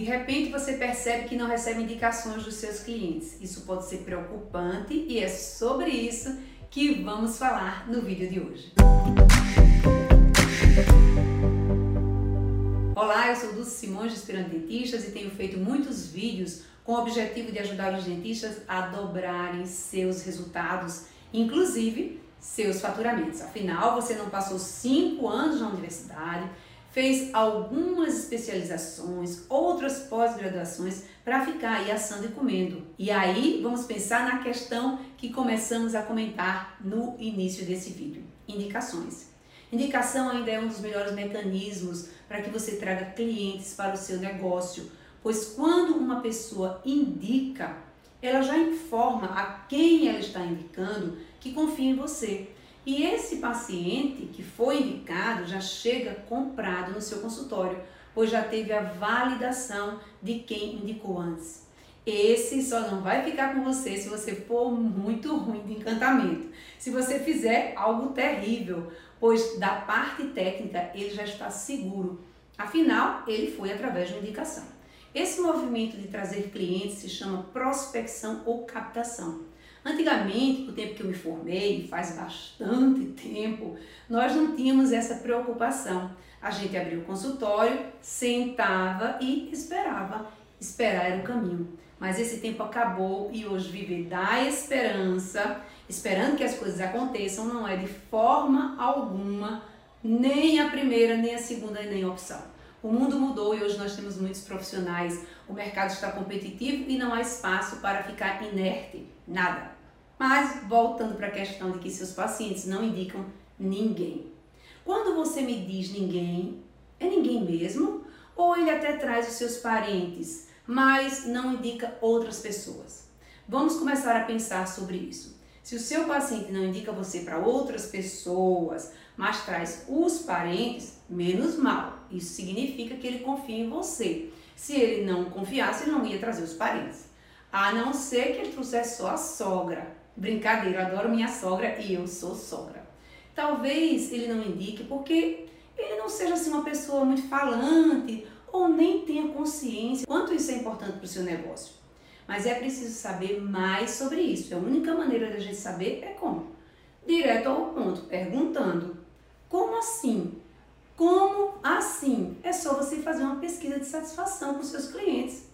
de repente você percebe que não recebe indicações dos seus clientes. Isso pode ser preocupante e é sobre isso que vamos falar no vídeo de hoje. Olá, eu sou Dulce Simões, Inspirando Dentistas, e tenho feito muitos vídeos com o objetivo de ajudar os dentistas a dobrarem seus resultados, inclusive seus faturamentos. Afinal, você não passou cinco anos na universidade, fez algumas especializações, outras pós-graduações para ficar aí assando e comendo. E aí vamos pensar na questão que começamos a comentar no início desse vídeo: indicações. Indicação ainda é um dos melhores mecanismos para que você traga clientes para o seu negócio, pois quando uma pessoa indica, ela já informa a quem ela está indicando que confia em você. E esse paciente que foi indicado já chega comprado no seu consultório, pois já teve a validação de quem indicou antes. Esse só não vai ficar com você se você for muito ruim de encantamento. Se você fizer algo terrível, pois da parte técnica ele já está seguro. Afinal, ele foi através de uma indicação. Esse movimento de trazer clientes se chama prospecção ou captação. Antigamente, no tempo que eu me formei, faz bastante tempo, nós não tínhamos essa preocupação. A gente abria o consultório, sentava e esperava. Esperar era o caminho. Mas esse tempo acabou e hoje viver da esperança, esperando que as coisas aconteçam, não é de forma alguma nem a primeira, nem a segunda, nem a opção. O mundo mudou e hoje nós temos muitos profissionais, o mercado está competitivo e não há espaço para ficar inerte, nada. Mas voltando para a questão de que seus pacientes não indicam ninguém. Quando você me diz ninguém, é ninguém mesmo? Ou ele até traz os seus parentes, mas não indica outras pessoas? Vamos começar a pensar sobre isso. Se o seu paciente não indica você para outras pessoas, mas traz os parentes, menos mal. Isso significa que ele confia em você. Se ele não confiasse, ele não ia trazer os parentes. A não ser que ele trouxesse só a sogra. Brincadeira, eu adoro minha sogra e eu sou sogra. Talvez ele não indique porque ele não seja assim uma pessoa muito falante ou nem tenha consciência quanto isso é importante para o seu negócio. Mas é preciso saber mais sobre isso. A única maneira da gente saber é como? Direto ao ponto, perguntando: como assim? Como assim? É só você fazer uma pesquisa de satisfação com seus clientes.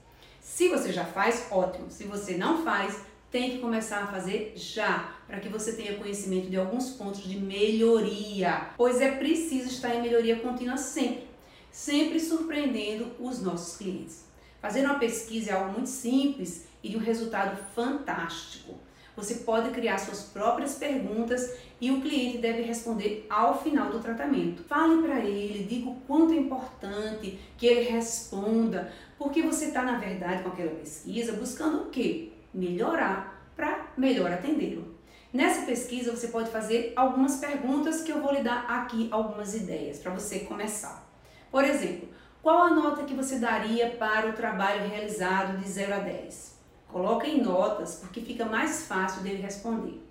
Se você já faz, ótimo. Se você não faz, tem que começar a fazer já, para que você tenha conhecimento de alguns pontos de melhoria, pois é preciso estar em melhoria contínua sempre, sempre surpreendendo os nossos clientes. Fazer uma pesquisa é algo muito simples e de um resultado fantástico. Você pode criar suas próprias perguntas e o cliente deve responder ao final do tratamento. Fale para ele, diga o quanto é importante que ele responda, porque você está, na verdade, com aquela pesquisa buscando o quê? Melhorar para melhor atendê-lo. Nessa pesquisa você pode fazer algumas perguntas que eu vou lhe dar aqui algumas ideias para você começar. Por exemplo, qual a nota que você daria para o trabalho realizado de 0 a 10? Coloca em notas, porque fica mais fácil dele responder.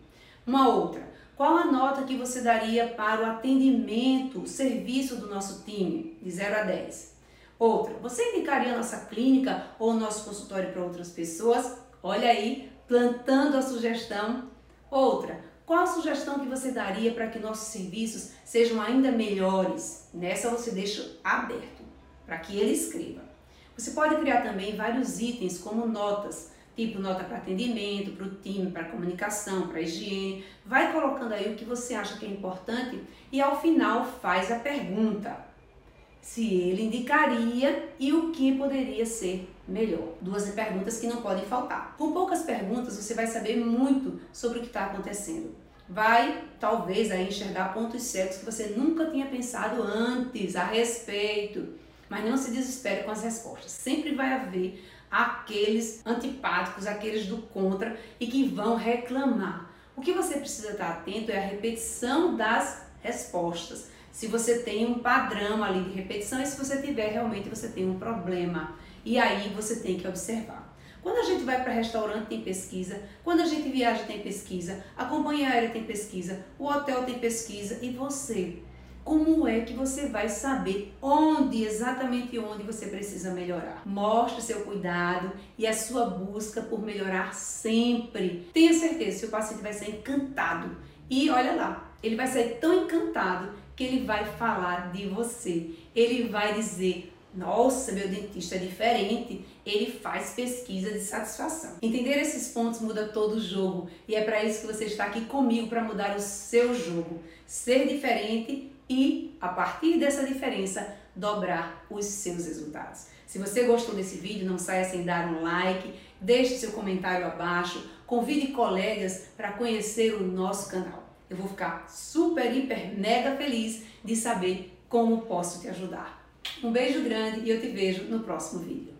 Uma outra, qual a nota que você daria para o atendimento, o serviço do nosso time, de 0 a 10? Outra, você indicaria a nossa clínica ou o nosso consultório para outras pessoas? Olha aí, plantando a sugestão. Outra, qual a sugestão que você daria para que nossos serviços sejam ainda melhores? Nessa você deixa aberto para que ele escreva. Você pode criar também vários itens como notas tipo nota para atendimento, para o time, para comunicação, para higiene. Vai colocando aí o que você acha que é importante e ao final faz a pergunta se ele indicaria e o que poderia ser melhor. Duas perguntas que não podem faltar. Com poucas perguntas você vai saber muito sobre o que está acontecendo. Vai talvez aí enxergar pontos cegos que você nunca tinha pensado antes a respeito. Mas não se desespere com as respostas. Sempre vai haver aqueles antipáticos, aqueles do contra e que vão reclamar. O que você precisa estar atento é a repetição das respostas. Se você tem um padrão ali de repetição e se você tiver realmente você tem um problema. E aí você tem que observar. Quando a gente vai para restaurante tem pesquisa, quando a gente viaja tem pesquisa, a companhia aérea tem pesquisa, o hotel tem pesquisa e você como é que você vai saber onde, exatamente onde você precisa melhorar? Mostre seu cuidado e a sua busca por melhorar sempre. Tenha certeza, seu paciente vai ser encantado. E olha lá, ele vai ser tão encantado que ele vai falar de você. Ele vai dizer: nossa, meu dentista é diferente, ele faz pesquisa de satisfação. Entender esses pontos muda todo o jogo e é para isso que você está aqui comigo para mudar o seu jogo, ser diferente e, a partir dessa diferença, dobrar os seus resultados. Se você gostou desse vídeo, não saia sem dar um like, deixe seu comentário abaixo, convide colegas para conhecer o nosso canal. Eu vou ficar super, hiper, mega feliz de saber como posso te ajudar. Um beijo grande e eu te vejo no próximo vídeo.